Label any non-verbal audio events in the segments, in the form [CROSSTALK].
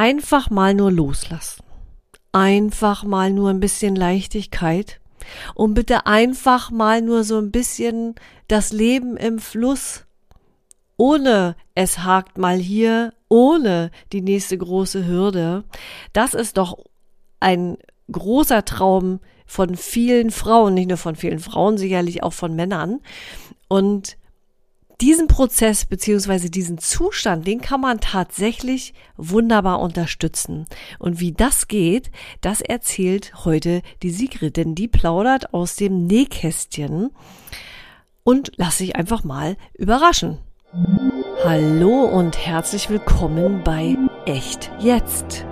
einfach mal nur loslassen. Einfach mal nur ein bisschen Leichtigkeit und bitte einfach mal nur so ein bisschen das Leben im Fluss, ohne es hakt mal hier, ohne die nächste große Hürde. Das ist doch ein großer Traum von vielen Frauen, nicht nur von vielen Frauen, sicherlich auch von Männern. Und diesen Prozess beziehungsweise diesen Zustand, den kann man tatsächlich wunderbar unterstützen. Und wie das geht, das erzählt heute die Sigrid, denn die plaudert aus dem Nähkästchen und lass sich einfach mal überraschen. Hallo und herzlich willkommen bei Echt Jetzt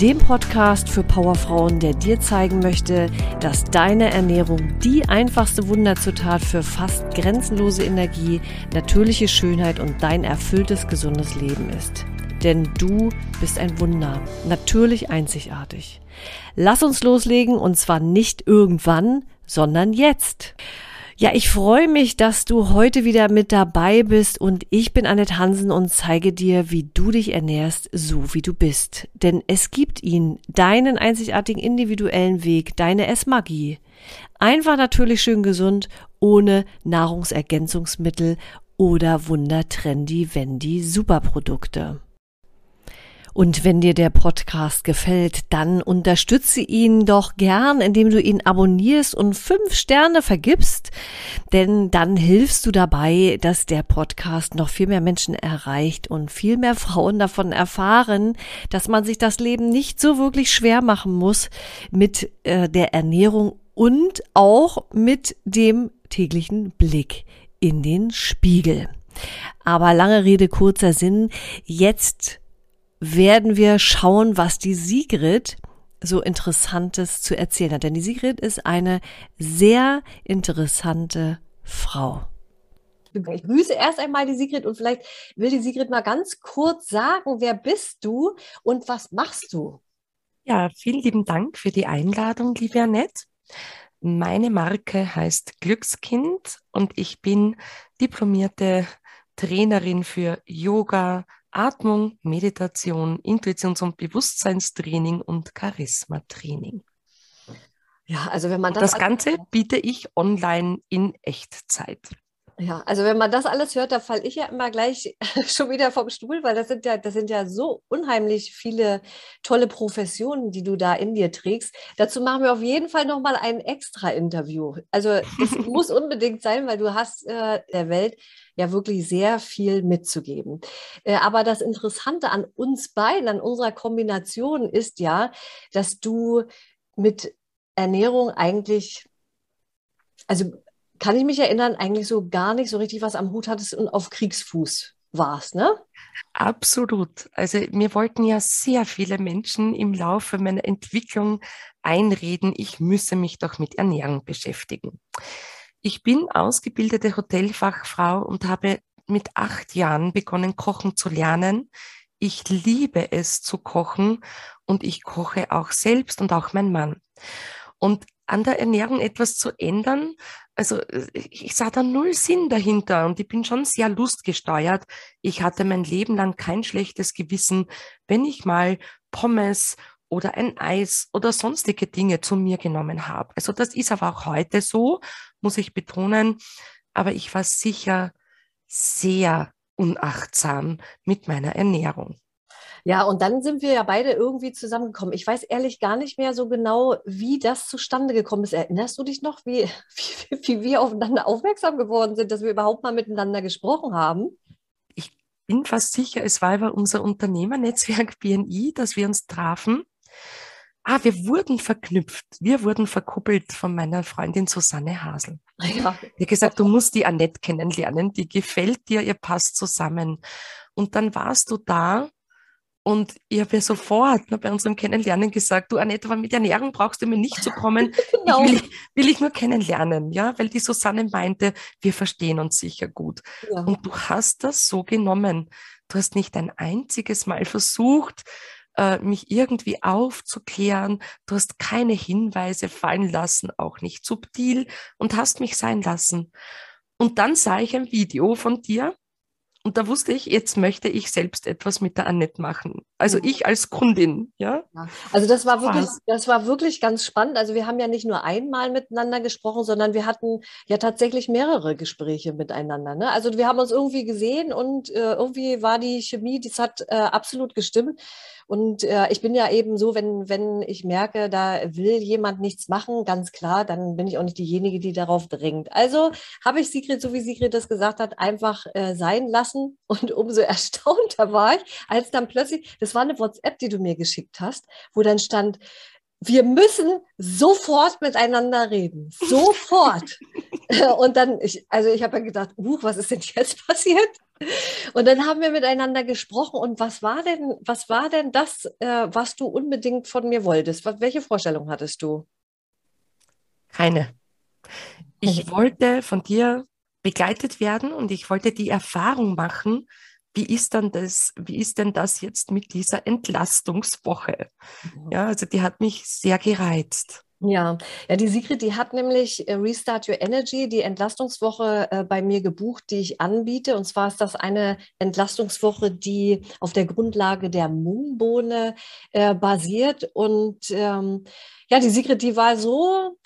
dem Podcast für Powerfrauen, der dir zeigen möchte, dass deine Ernährung die einfachste Wunderzutat für fast grenzenlose Energie, natürliche Schönheit und dein erfülltes, gesundes Leben ist. Denn du bist ein Wunder, natürlich einzigartig. Lass uns loslegen und zwar nicht irgendwann, sondern jetzt. Ja, ich freue mich, dass du heute wieder mit dabei bist und ich bin Annette Hansen und zeige dir, wie du dich ernährst, so wie du bist. Denn es gibt ihn, deinen einzigartigen individuellen Weg, deine Essmagie. Einfach natürlich schön gesund, ohne Nahrungsergänzungsmittel oder wundertrendy Wendy Superprodukte. Und wenn dir der Podcast gefällt, dann unterstütze ihn doch gern, indem du ihn abonnierst und fünf Sterne vergibst, denn dann hilfst du dabei, dass der Podcast noch viel mehr Menschen erreicht und viel mehr [LAUGHS] Frauen davon erfahren, dass man sich das Leben nicht so wirklich schwer machen muss mit äh, der Ernährung und auch mit dem täglichen Blick in den Spiegel. Aber lange Rede, kurzer Sinn. Jetzt werden wir schauen, was die Sigrid so Interessantes zu erzählen hat. Denn die Sigrid ist eine sehr interessante Frau. Ich grüße erst einmal die Sigrid und vielleicht will die Sigrid mal ganz kurz sagen, wer bist du und was machst du? Ja, vielen lieben Dank für die Einladung, liebe Annette. Meine Marke heißt Glückskind und ich bin diplomierte Trainerin für Yoga, Atmung, Meditation, Intuitions- und Bewusstseinstraining und Charismatraining. Ja, also wenn man das. Das Ganze biete ich online in Echtzeit. Ja, also wenn man das alles hört, da falle ich ja immer gleich [LAUGHS] schon wieder vom Stuhl, weil das sind ja, das sind ja so unheimlich viele tolle Professionen, die du da in dir trägst. Dazu machen wir auf jeden Fall nochmal ein extra Interview. Also es [LAUGHS] muss unbedingt sein, weil du hast äh, der Welt ja wirklich sehr viel mitzugeben. Äh, aber das Interessante an uns beiden, an unserer Kombination ist ja, dass du mit Ernährung eigentlich, also kann ich mich erinnern, eigentlich so gar nicht so richtig was am Hut hattest und auf Kriegsfuß warst, ne? Absolut. Also mir wollten ja sehr viele Menschen im Laufe meiner Entwicklung einreden, ich müsse mich doch mit Ernährung beschäftigen. Ich bin ausgebildete Hotelfachfrau und habe mit acht Jahren begonnen, kochen zu lernen. Ich liebe es zu kochen und ich koche auch selbst und auch mein Mann. Und an der Ernährung etwas zu ändern, also ich sah da null Sinn dahinter und ich bin schon sehr lustgesteuert. Ich hatte mein Leben lang kein schlechtes Gewissen, wenn ich mal Pommes oder ein Eis oder sonstige Dinge zu mir genommen habe. Also das ist aber auch heute so, muss ich betonen. Aber ich war sicher sehr unachtsam mit meiner Ernährung. Ja, und dann sind wir ja beide irgendwie zusammengekommen. Ich weiß ehrlich gar nicht mehr so genau, wie das zustande gekommen ist. Erinnerst du dich noch, wie, [LAUGHS] wie, wie wir aufeinander aufmerksam geworden sind, dass wir überhaupt mal miteinander gesprochen haben? Ich bin fast sicher, es war über unser Unternehmernetzwerk BNI, dass wir uns trafen. Ah, wir wurden verknüpft. Wir wurden verkuppelt von meiner Freundin Susanne Hasel. Ja. Die hat gesagt, du musst die Annette kennenlernen, die gefällt dir, ihr passt zusammen. Und dann warst du da und ich habe ja sofort ne, bei unserem Kennenlernen gesagt, du Annette, aber mit Ernährung brauchst du mir nicht zu kommen. [LAUGHS] genau. Ich will, will, ich nur kennenlernen, ja, weil die Susanne meinte, wir verstehen uns sicher gut. Ja. Und du hast das so genommen. Du hast nicht ein einziges Mal versucht, äh, mich irgendwie aufzuklären. Du hast keine Hinweise fallen lassen, auch nicht subtil und hast mich sein lassen. Und dann sah ich ein Video von dir und da wusste ich, jetzt möchte ich selbst etwas mit der Annette machen. Also ja. ich als Kundin, ja. ja. Also das war wirklich, das war wirklich ganz spannend. Also wir haben ja nicht nur einmal miteinander gesprochen, sondern wir hatten ja tatsächlich mehrere Gespräche miteinander. Ne? Also wir haben uns irgendwie gesehen und äh, irgendwie war die Chemie, das hat äh, absolut gestimmt. Und äh, ich bin ja eben so, wenn, wenn ich merke, da will jemand nichts machen, ganz klar, dann bin ich auch nicht diejenige, die darauf dringt. Also habe ich Sigrid, so wie Sigrid das gesagt hat, einfach äh, sein lassen. [LAUGHS] Und umso erstaunter war ich, als dann plötzlich, das war eine WhatsApp, die du mir geschickt hast, wo dann stand, wir müssen sofort miteinander reden. Sofort. [LAUGHS] und dann, ich, also ich habe ja gedacht, uh, was ist denn jetzt passiert? Und dann haben wir miteinander gesprochen. Und was war denn, was war denn das, äh, was du unbedingt von mir wolltest? welche Vorstellung hattest du? Keine. Ich wollte von dir begleitet werden und ich wollte die Erfahrung machen, wie ist dann das, wie ist denn das jetzt mit dieser Entlastungswoche? Ja, also die hat mich sehr gereizt. Ja, ja, die Sigrid, die hat nämlich äh, Restart Your Energy, die Entlastungswoche äh, bei mir gebucht, die ich anbiete. Und zwar ist das eine Entlastungswoche, die auf der Grundlage der Moonbohne äh, basiert. Und ähm, ja, die Sigrid, die war so,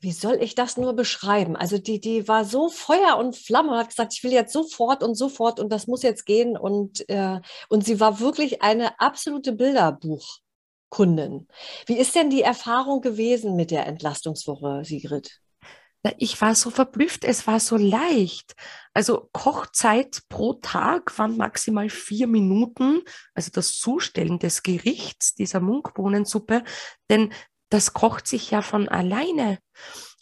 wie soll ich das nur beschreiben? Also die, die war so Feuer und Flamme und hat gesagt, ich will jetzt sofort und sofort und das muss jetzt gehen. Und, äh, und sie war wirklich eine absolute Bilderbuchkundin. Wie ist denn die Erfahrung gewesen mit der Entlastungswoche, Sigrid? Ich war so verblüfft, es war so leicht. Also Kochzeit pro Tag waren maximal vier Minuten, also das Zustellen des Gerichts dieser Munkbohnensuppe, denn das kocht sich ja von alleine.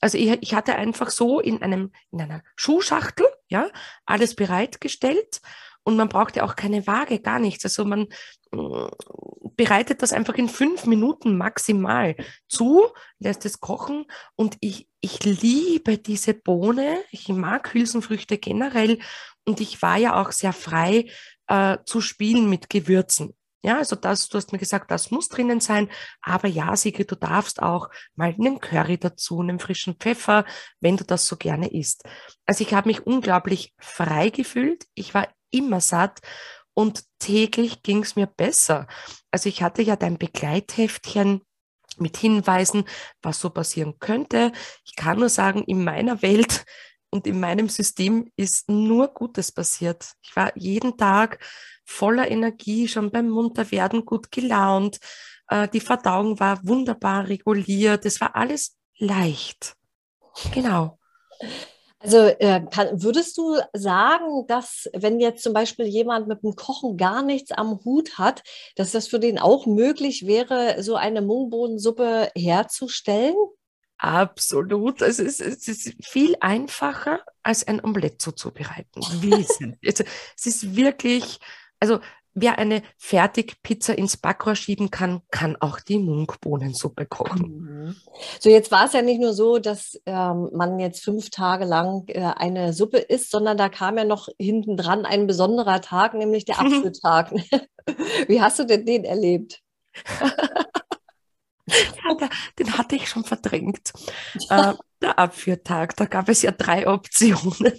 Also ich, ich hatte einfach so in einem, in einer Schuhschachtel, ja, alles bereitgestellt und man braucht ja auch keine Waage, gar nichts. Also man äh, bereitet das einfach in fünf Minuten maximal zu, lässt es kochen und ich, ich liebe diese Bohne. Ich mag Hülsenfrüchte generell und ich war ja auch sehr frei äh, zu spielen mit Gewürzen. Ja, also das, du hast mir gesagt, das muss drinnen sein. Aber ja, Sigrid, du darfst auch mal einen Curry dazu, einen frischen Pfeffer, wenn du das so gerne isst. Also ich habe mich unglaublich frei gefühlt. Ich war immer satt und täglich ging es mir besser. Also ich hatte ja dein Begleitheftchen mit Hinweisen, was so passieren könnte. Ich kann nur sagen, in meiner Welt und in meinem System ist nur Gutes passiert. Ich war jeden Tag voller Energie, schon beim Munterwerden gut gelaunt. Äh, die Verdauung war wunderbar reguliert. Es war alles leicht. Genau. Also äh, kann, würdest du sagen, dass wenn jetzt zum Beispiel jemand mit dem Kochen gar nichts am Hut hat, dass das für den auch möglich wäre, so eine Mungbohnensuppe herzustellen? Absolut. Es ist, es ist viel einfacher, als ein Omelett zuzubereiten. [LAUGHS] Also, es ist wirklich also wer eine Fertigpizza ins Backrohr schieben kann, kann auch die Munkbohnensuppe kochen. Mhm. So, jetzt war es ja nicht nur so, dass ähm, man jetzt fünf Tage lang äh, eine Suppe isst, sondern da kam ja noch hinten dran ein besonderer Tag, nämlich der [LAUGHS] Apfeltag. Wie hast du denn den erlebt? [LAUGHS] ja, den hatte ich schon verdrängt. Äh, der Apfeltag, da gab es ja drei [LAUGHS] Optionen.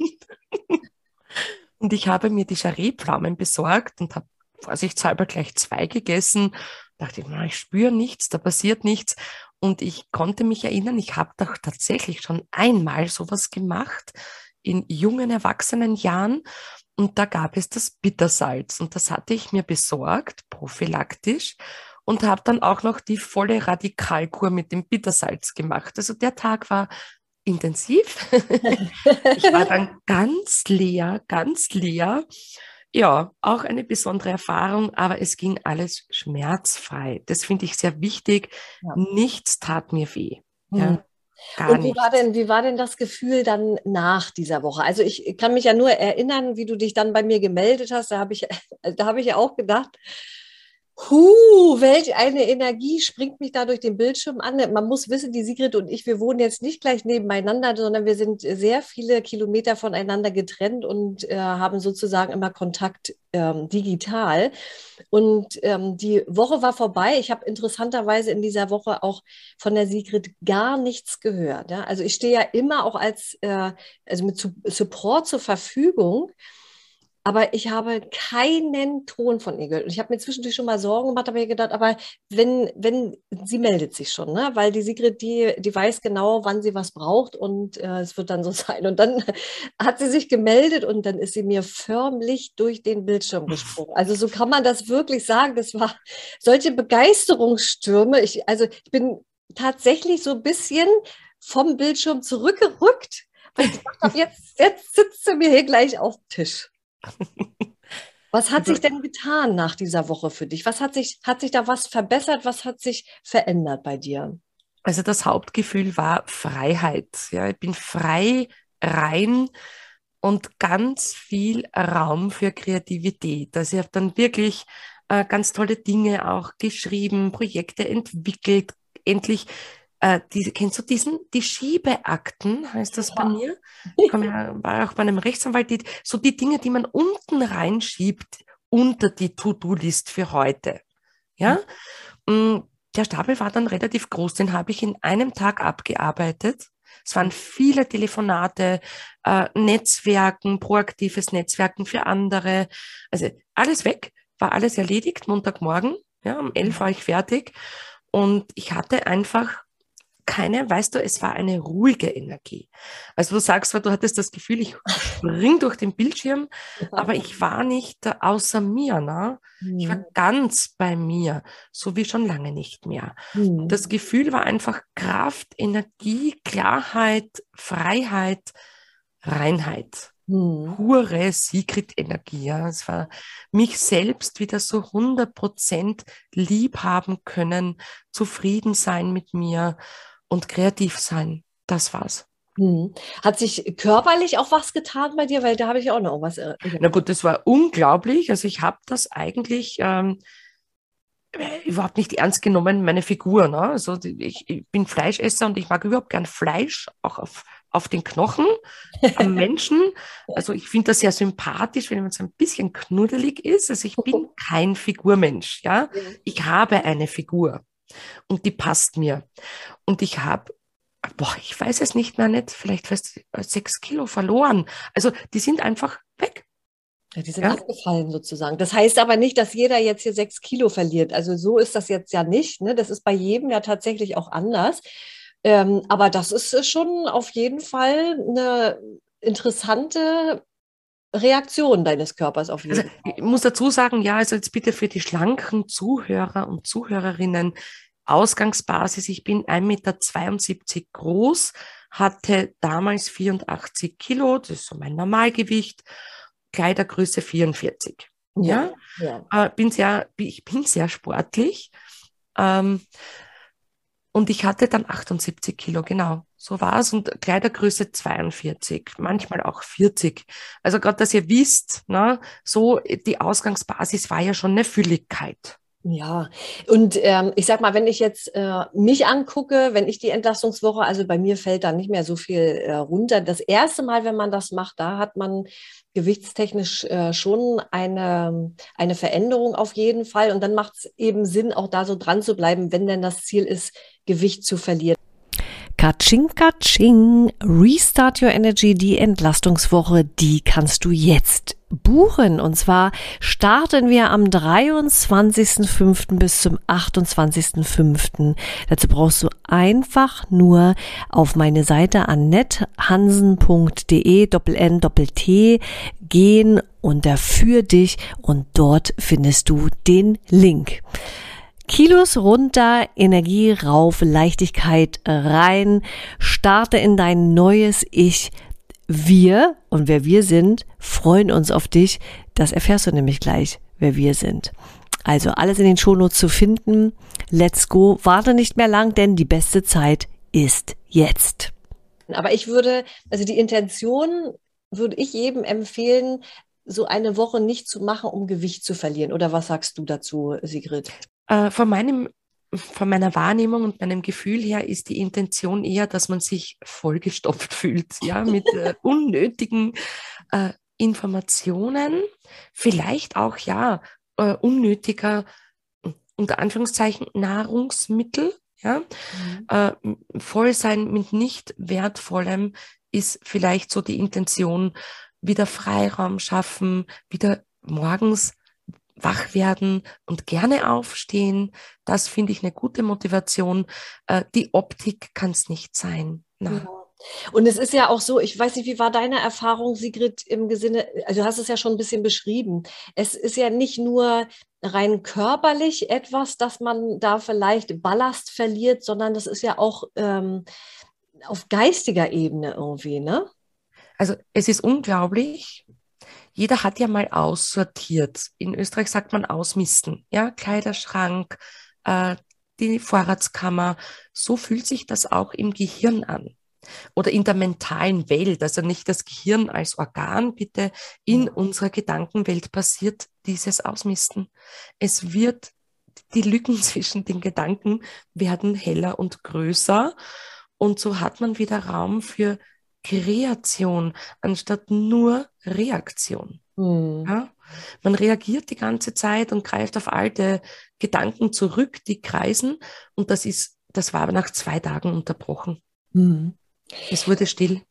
Und ich habe mir die Jarret-Pflaumen besorgt und habe vorsichtshalber gleich zwei gegessen. Dachte ich, na, ich spüre nichts, da passiert nichts. Und ich konnte mich erinnern, ich habe doch tatsächlich schon einmal sowas gemacht in jungen erwachsenen Jahren. Und da gab es das Bittersalz. Und das hatte ich mir besorgt, prophylaktisch. Und habe dann auch noch die volle Radikalkur mit dem Bittersalz gemacht. Also der Tag war intensiv. [LAUGHS] ich war dann [LAUGHS] ganz leer, ganz leer. Ja, auch eine besondere Erfahrung, aber es ging alles schmerzfrei. Das finde ich sehr wichtig. Ja. Nichts tat mir weh. Ja. Gar und wie war, denn, wie war denn das Gefühl dann nach dieser Woche? Also ich kann mich ja nur erinnern, wie du dich dann bei mir gemeldet hast. Da habe ich, [LAUGHS] da habe ich ja auch gedacht, Huh, welch eine Energie springt mich da durch den Bildschirm an. Man muss wissen, die Sigrid und ich, wir wohnen jetzt nicht gleich nebeneinander, sondern wir sind sehr viele Kilometer voneinander getrennt und äh, haben sozusagen immer Kontakt ähm, digital. Und ähm, die Woche war vorbei. Ich habe interessanterweise in dieser Woche auch von der Sigrid gar nichts gehört. Ja? Also ich stehe ja immer auch als, äh, also mit Support zur Verfügung. Aber ich habe keinen Ton von ihr gehört. Und ich habe mir zwischendurch schon mal Sorgen gemacht, habe mir gedacht, aber wenn, wenn, sie meldet sich schon, ne? weil die Sigrid, die, die weiß genau, wann sie was braucht und äh, es wird dann so [LAUGHS] sein. Und dann hat sie sich gemeldet und dann ist sie mir förmlich durch den Bildschirm gesprungen. Also so kann man das wirklich sagen. Das war solche Begeisterungsstürme. Ich, also ich bin tatsächlich so ein bisschen vom Bildschirm zurückgerückt, weil ich dachte, jetzt, jetzt sitzt sie mir hier gleich auf dem Tisch. Was hat sich denn getan nach dieser Woche für dich? Was hat sich, hat sich da was verbessert? Was hat sich verändert bei dir? Also das Hauptgefühl war Freiheit. Ja, ich bin frei, rein und ganz viel Raum für Kreativität. Also ich habe dann wirklich äh, ganz tolle Dinge auch geschrieben, Projekte entwickelt, endlich äh, diese, kennst du diesen, die Schiebeakten, heißt das ja. bei mir? [LAUGHS] Ich ja, war auch bei einem Rechtsanwalt, die, so die Dinge, die man unten reinschiebt unter die To-Do-List für heute. Ja? Mhm. Der Stapel war dann relativ groß, den habe ich in einem Tag abgearbeitet. Es waren viele Telefonate, äh, Netzwerken, proaktives Netzwerken für andere. Also alles weg, war alles erledigt, Montagmorgen. Ja, um elf war ich fertig. Und ich hatte einfach keine, weißt du, es war eine ruhige Energie. Also du sagst, du hattest das Gefühl, ich spring durch den Bildschirm, aber ich war nicht außer mir, ne? Ich war mhm. ganz bei mir, so wie schon lange nicht mehr. Mhm. Das Gefühl war einfach Kraft, Energie, Klarheit, Freiheit, Reinheit. Mhm. Pure Secret-Energie. Ja. Es war mich selbst wieder so 100 Prozent lieb haben können, zufrieden sein mit mir und kreativ sein. Das war's. Hm. Hat sich körperlich auch was getan bei dir? Weil da habe ich auch noch was. Äh, Na gut, das war unglaublich. Also ich habe das eigentlich ähm, überhaupt nicht ernst genommen, meine Figur. Ne? Also ich, ich, bin Fleischesser und ich mag überhaupt gern Fleisch, auch auf, auf den Knochen, am [LAUGHS] Menschen. Also ich finde das sehr sympathisch, wenn man so ein bisschen knuddelig ist. Also ich bin [LAUGHS] kein Figurmensch. Ja? Ich habe eine Figur und die passt mir. Und ich habe, boah, ich weiß es nicht mehr nicht, vielleicht fast sechs Kilo verloren. Also die sind einfach weg. Ja, die sind ja. abgefallen sozusagen. Das heißt aber nicht, dass jeder jetzt hier sechs Kilo verliert. Also so ist das jetzt ja nicht. Ne? Das ist bei jedem ja tatsächlich auch anders. Ähm, aber das ist schon auf jeden Fall eine interessante Reaktion deines Körpers auf jeden also, Fall. Ich muss dazu sagen, ja, also jetzt bitte für die schlanken Zuhörer und Zuhörerinnen, Ausgangsbasis, ich bin 1,72 Meter groß, hatte damals 84 Kilo, das ist so mein Normalgewicht, Kleidergröße 44. Ja, ja. ja. Äh, bin sehr, ich bin sehr sportlich. Ähm, und ich hatte dann 78 Kilo, genau. So war es. Und Kleidergröße 42, manchmal auch 40. Also gerade, dass ihr wisst, ne, so die Ausgangsbasis war ja schon eine Fülligkeit. Ja, und ähm, ich sag mal, wenn ich jetzt äh, mich angucke, wenn ich die Entlastungswoche, also bei mir fällt da nicht mehr so viel äh, runter. Das erste Mal, wenn man das macht, da hat man gewichtstechnisch äh, schon eine, eine Veränderung auf jeden Fall. Und dann macht es eben Sinn, auch da so dran zu bleiben, wenn denn das Ziel ist, Gewicht zu verlieren. Katsching, katsching. Restart Your Energy, die Entlastungswoche, die kannst du jetzt buchen. Und zwar starten wir am 23.05. bis zum 28.05. Dazu brauchst du einfach nur auf meine Seite annethansen.de doppel-n doppel-t gehen unter für dich und dort findest du den Link. Kilos runter, Energie rauf, Leichtigkeit rein, starte in dein neues Ich. Wir und wer wir sind, freuen uns auf dich. Das erfährst du nämlich gleich, wer wir sind. Also alles in den Shownotes zu finden. Let's go. Warte nicht mehr lang, denn die beste Zeit ist jetzt. Aber ich würde, also die Intention würde ich jedem empfehlen, so eine Woche nicht zu machen, um Gewicht zu verlieren. Oder was sagst du dazu, Sigrid? Äh, von, meinem, von meiner Wahrnehmung und meinem Gefühl her ist die Intention eher, dass man sich vollgestopft [LAUGHS] fühlt, ja, mit äh, [LAUGHS] unnötigen äh, Informationen, vielleicht auch, ja, äh, unnötiger, unter Anführungszeichen, Nahrungsmittel, ja, mhm. Äh, voll sein mit nicht wertvollem ist vielleicht so die Intention, wieder Freiraum schaffen, wieder morgens wach werden und gerne aufstehen. Das finde ich eine gute Motivation. Äh, die Optik kann es nicht sein. Ja. Und es ist ja auch so, ich weiß nicht, wie war deine Erfahrung, Sigrid, im Sinne, also du hast es ja schon ein bisschen beschrieben. Es ist ja nicht nur rein körperlich etwas, dass man da vielleicht Ballast verliert, sondern das ist ja auch ähm, auf geistiger Ebene irgendwie, ne? Also es ist unglaublich. Jeder hat ja mal aussortiert. In Österreich sagt man ausmisten. Ja, Kleiderschrank, äh, die Vorratskammer. So fühlt sich das auch im Gehirn an. Oder in der mentalen Welt, also nicht das Gehirn als Organ, bitte. In unserer Gedankenwelt passiert dieses Ausmisten. Es wird, die Lücken [LAUGHS] zwischen den Gedanken werden heller und größer. Und so hat man wieder Raum für Kreation anstatt nur Reaktion. Mhm. Ja? Man reagiert die ganze Zeit und greift auf alte Gedanken zurück, die kreisen. Und das ist, das war aber nach zwei Tagen unterbrochen. Mhm. Es wurde still.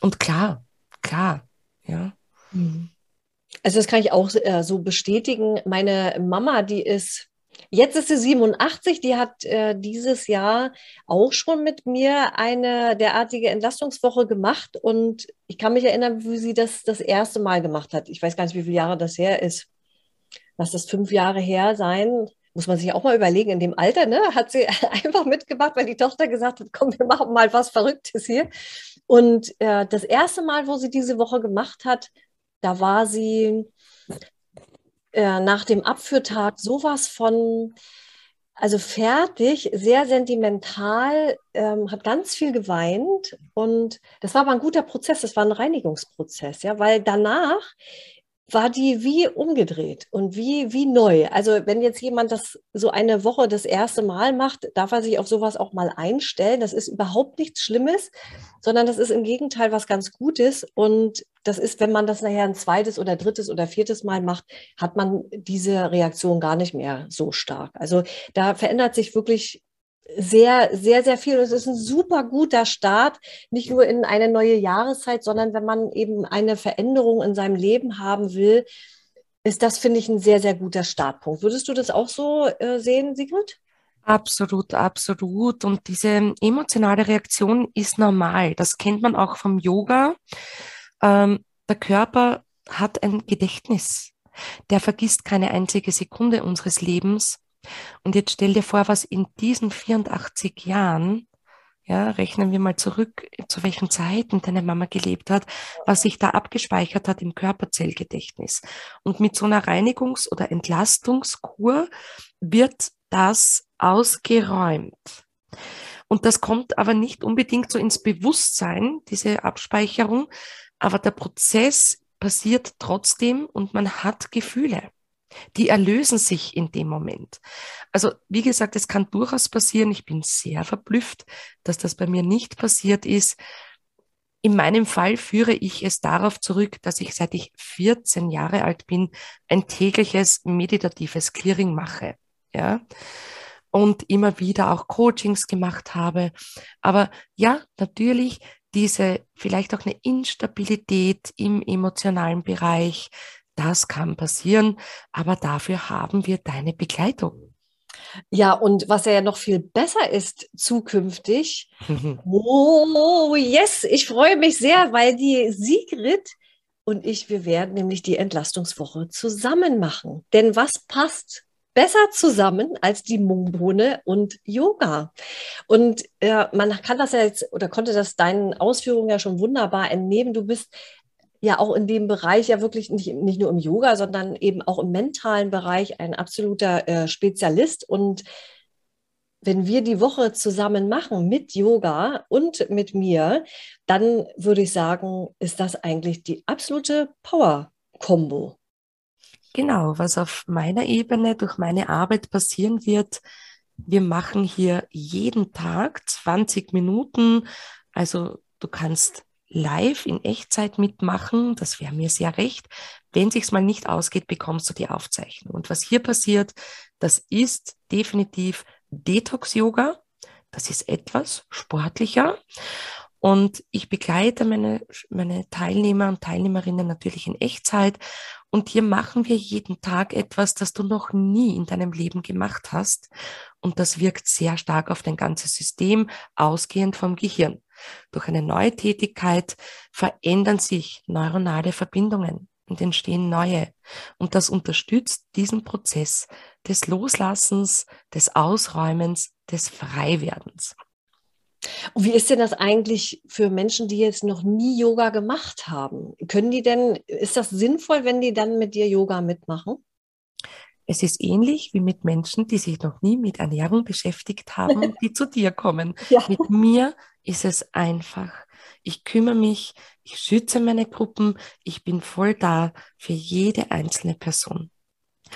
Und klar, klar, ja. Mhm. Also das kann ich auch äh, so bestätigen. Meine Mama, die ist Jetzt ist sie 87, die hat äh, dieses Jahr auch schon mit mir eine derartige Entlastungswoche gemacht und ich kann mich erinnern, wie sie das das erste Mal gemacht hat. Ich weiß gar nicht, wie viele Jahre das her ist. Lass das fünf Jahre her sein. Muss man sich auch mal überlegen, in dem Alter, ne, hat sie [LAUGHS] einfach mitgemacht, weil die Tochter gesagt hat, komm, wir machen mal was Verrücktes hier. Und äh, das erste Mal, wo sie diese Woche gemacht hat, da war sie äh, nach dem Abführtag sowas von, also fertig, sehr sentimental, ähm, hat ganz viel geweint und das war aber ein guter Prozess, das war ein Reinigungsprozess, ja, weil danach war die wie umgedreht und wie, wie neu. Also wenn jetzt jemand das so eine Woche das erste Mal macht, darf er sich auf sowas auch mal einstellen. Das ist überhaupt nichts Schlimmes, sondern das ist im Gegenteil was ganz Gutes. Und das ist, wenn man das nachher ein zweites oder drittes oder viertes Mal macht, hat man diese Reaktion gar nicht mehr so stark. Also da verändert sich wirklich sehr, sehr, sehr viel. es ist ein super guter Start, nicht nur in eine neue Jahreszeit, sondern wenn man eben eine Veränderung in seinem Leben haben will, ist das, finde ich, ein sehr, sehr guter Startpunkt. Würdest du das auch so äh, sehen, Sigrid? Absolut, absolut. Und diese emotionale Reaktion ist normal. Das kennt man auch vom Yoga. Ähm, der Körper hat ein Gedächtnis. Der vergisst keine einzige Sekunde unseres Lebens. Und jetzt stell dir vor, was in diesen 84 Jahren, ja, rechnen wir mal zurück, zu welchen Zeiten deine Mama gelebt hat, was sich da abgespeichert hat im Körperzellgedächtnis. Und mit so einer Reinigungs- oder Entlastungskur wird das ausgeräumt. Und das kommt aber nicht unbedingt so ins Bewusstsein, diese Abspeicherung, aber der Prozess passiert trotzdem und man hat Gefühle. Die erlösen sich in dem Moment. Also, wie gesagt, es kann durchaus passieren. Ich bin sehr verblüfft, dass das bei mir nicht passiert ist. In meinem Fall führe ich es darauf zurück, dass ich seit ich 14 Jahre alt bin, ein tägliches meditatives Clearing mache. Ja. Und immer wieder auch Coachings gemacht habe. Aber ja, natürlich diese vielleicht auch eine Instabilität im emotionalen Bereich, das kann passieren, aber dafür haben wir deine Begleitung. Ja, und was ja noch viel besser ist zukünftig. [LAUGHS] oh, yes, ich freue mich sehr, weil die Sigrid und ich, wir werden nämlich die Entlastungswoche zusammen machen. Denn was passt besser zusammen als die Mungbohne und Yoga? Und äh, man kann das ja jetzt oder konnte das deinen Ausführungen ja schon wunderbar entnehmen. Du bist ja auch in dem Bereich ja wirklich nicht, nicht nur im Yoga, sondern eben auch im mentalen Bereich ein absoluter äh, Spezialist. Und wenn wir die Woche zusammen machen mit Yoga und mit mir, dann würde ich sagen, ist das eigentlich die absolute Power-Kombo. Genau, was auf meiner Ebene durch meine Arbeit passieren wird, wir machen hier jeden Tag 20 Minuten. Also du kannst live in Echtzeit mitmachen, das wäre mir sehr recht. Wenn sich's mal nicht ausgeht, bekommst du die Aufzeichnung. Und was hier passiert, das ist definitiv Detox-Yoga. Das ist etwas sportlicher. Und ich begleite meine, meine Teilnehmer und Teilnehmerinnen natürlich in Echtzeit. Und hier machen wir jeden Tag etwas, das du noch nie in deinem Leben gemacht hast. Und das wirkt sehr stark auf dein ganzes System, ausgehend vom Gehirn. Durch eine neue Tätigkeit verändern sich neuronale Verbindungen und entstehen neue. Und das unterstützt diesen Prozess des Loslassens, des Ausräumens, des Freiwerdens. Und wie ist denn das eigentlich für Menschen, die jetzt noch nie Yoga gemacht haben? Können die denn, ist das sinnvoll, wenn die dann mit dir Yoga mitmachen? Es ist ähnlich wie mit Menschen, die sich noch nie mit Ernährung beschäftigt haben, [LAUGHS] die zu dir kommen. Ja. Mit mir ist es einfach. Ich kümmere mich, ich schütze meine Gruppen, ich bin voll da für jede einzelne Person.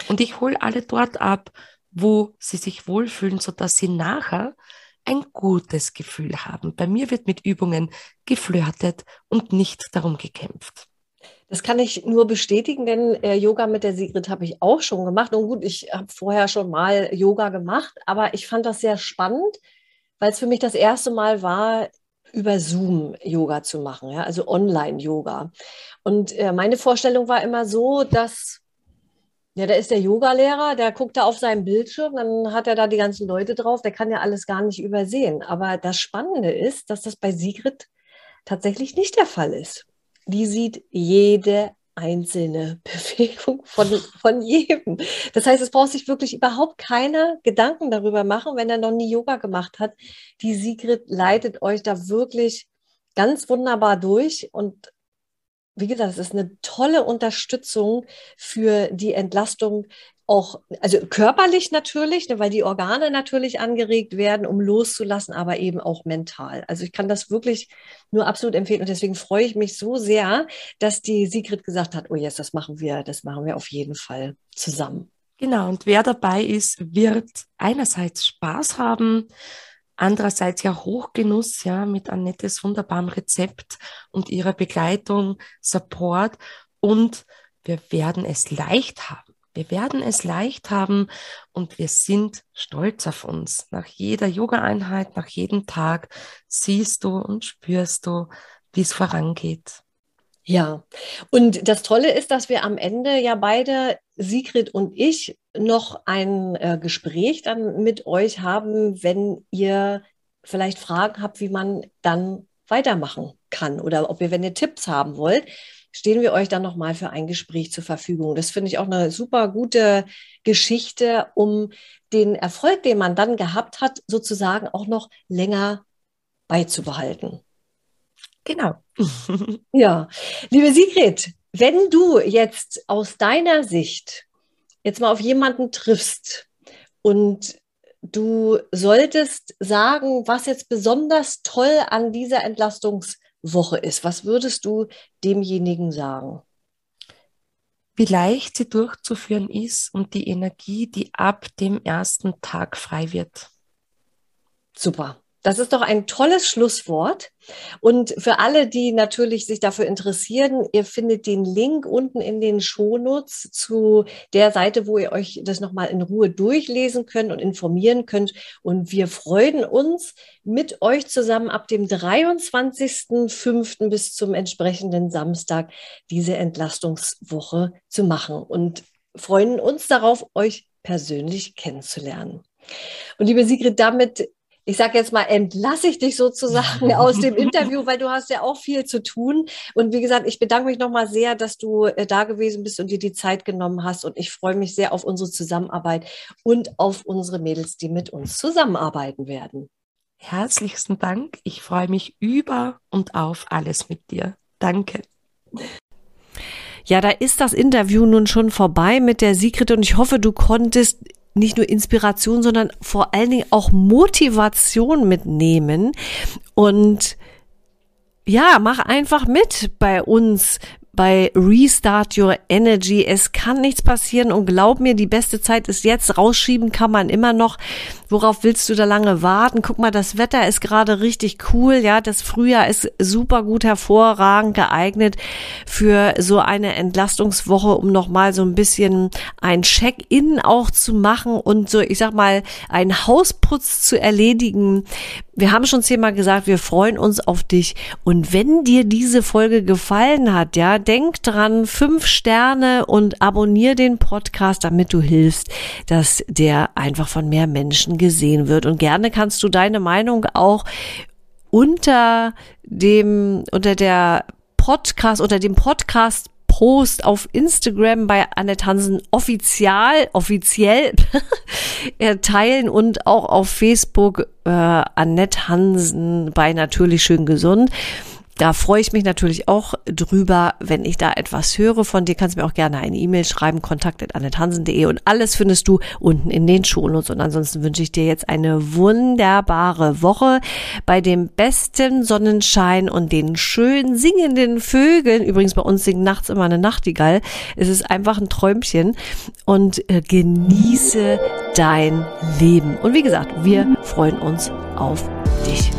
Und ich hole alle dort ab, wo sie sich wohlfühlen, sodass sie nachher ein gutes Gefühl haben. Bei mir wird mit Übungen geflirtet und nicht darum gekämpft. Das kann ich nur bestätigen, denn äh, Yoga mit der Sigrid habe ich auch schon gemacht. Und gut, ich habe vorher schon mal Yoga gemacht, aber ich fand das sehr spannend, weil es für mich das erste Mal war, über Zoom Yoga zu machen, ja, also Online-Yoga. Und äh, meine Vorstellung war immer so, dass ja, da ist der Yogalehrer, der guckt da auf seinen Bildschirm, dann hat er da die ganzen Leute drauf, der kann ja alles gar nicht übersehen. Aber das Spannende ist, dass das bei Sigrid tatsächlich nicht der Fall ist. Die sieht jede einzelne [LAUGHS] Bewegung von, von jedem. Das heißt, es braucht sich wirklich überhaupt keiner Gedanken darüber machen, wenn er noch nie Yoga gemacht hat. Die Sigrid leitet euch da wirklich ganz wunderbar durch und wie gesagt, es ist eine tolle Unterstützung für die Entlastung auch, also körperlich natürlich, ne, weil die Organe natürlich angeregt werden, um loszulassen, aber eben auch mental. Also ich kann das wirklich nur absolut empfehlen und deswegen freue ich mich so sehr, dass die Sigrid gesagt hat, oh yes, das machen wir, das machen wir auf jeden Fall zusammen. Genau, und wer dabei ist, wird einerseits Spaß haben, andererseits ja Hochgenuss, ja, mit Annettes wunderbarem Rezept und ihrer Begleitung, Support und wir werden es leicht haben. Wir werden es leicht haben und wir sind stolz auf uns. Nach jeder Yoga-Einheit, nach jedem Tag siehst du und spürst du, wie es vorangeht. Ja, und das Tolle ist, dass wir am Ende ja beide, Sigrid und ich, noch ein äh, Gespräch dann mit euch haben, wenn ihr vielleicht Fragen habt, wie man dann weitermachen kann oder ob ihr, wenn ihr Tipps haben wollt, stehen wir euch dann nochmal für ein Gespräch zur Verfügung. Das finde ich auch eine super gute Geschichte, um den Erfolg, den man dann gehabt hat, sozusagen auch noch länger beizubehalten. Genau. [LAUGHS] ja, liebe Sigrid, wenn du jetzt aus deiner Sicht jetzt mal auf jemanden triffst und du solltest sagen, was jetzt besonders toll an dieser Entlastungswoche ist, was würdest du demjenigen sagen? Wie leicht sie durchzuführen ist und die Energie, die ab dem ersten Tag frei wird. Super. Das ist doch ein tolles Schlusswort. Und für alle, die natürlich sich dafür interessieren, ihr findet den Link unten in den Shownotes zu der Seite, wo ihr euch das nochmal in Ruhe durchlesen könnt und informieren könnt. Und wir freuen uns, mit euch zusammen ab dem 23.05. bis zum entsprechenden Samstag diese Entlastungswoche zu machen und freuen uns darauf, euch persönlich kennenzulernen. Und liebe Sigrid, damit ich sage jetzt mal, entlasse ich dich sozusagen [LAUGHS] aus dem Interview, weil du hast ja auch viel zu tun. Und wie gesagt, ich bedanke mich nochmal sehr, dass du äh, da gewesen bist und dir die Zeit genommen hast. Und ich freue mich sehr auf unsere Zusammenarbeit und auf unsere Mädels, die mit uns zusammenarbeiten werden. Herzlichsten Dank. Ich freue mich über und auf alles mit dir. Danke. Ja, da ist das Interview nun schon vorbei mit der Sigrid und ich hoffe, du konntest nicht nur Inspiration, sondern vor allen Dingen auch Motivation mitnehmen. Und ja, mach einfach mit bei uns bei Restart Your Energy. Es kann nichts passieren und glaub mir, die beste Zeit ist jetzt. Rausschieben kann man immer noch. Worauf willst du da lange warten? Guck mal, das Wetter ist gerade richtig cool. Ja, das Frühjahr ist super gut hervorragend geeignet für so eine Entlastungswoche, um nochmal so ein bisschen ein Check-in auch zu machen und so, ich sag mal, einen Hausputz zu erledigen wir haben schon zehnmal gesagt, wir freuen uns auf dich. Und wenn dir diese Folge gefallen hat, ja, denk dran, fünf Sterne und abonnier den Podcast, damit du hilfst, dass der einfach von mehr Menschen gesehen wird. Und gerne kannst du deine Meinung auch unter dem, unter der Podcast, unter dem Podcast Post auf Instagram bei Annette Hansen offiziell, [LAUGHS] offiziell teilen und auch auf Facebook äh, Annette Hansen bei Natürlich Schön Gesund. Da freue ich mich natürlich auch drüber, wenn ich da etwas höre von dir. Kannst mir auch gerne eine E-Mail schreiben, kontakt.annethansen.de und alles findest du unten in den Shownotes. Und ansonsten wünsche ich dir jetzt eine wunderbare Woche bei dem besten Sonnenschein und den schön singenden Vögeln. Übrigens bei uns singt nachts immer eine Nachtigall. Es ist einfach ein Träumchen und äh, genieße dein Leben. Und wie gesagt, wir freuen uns auf dich.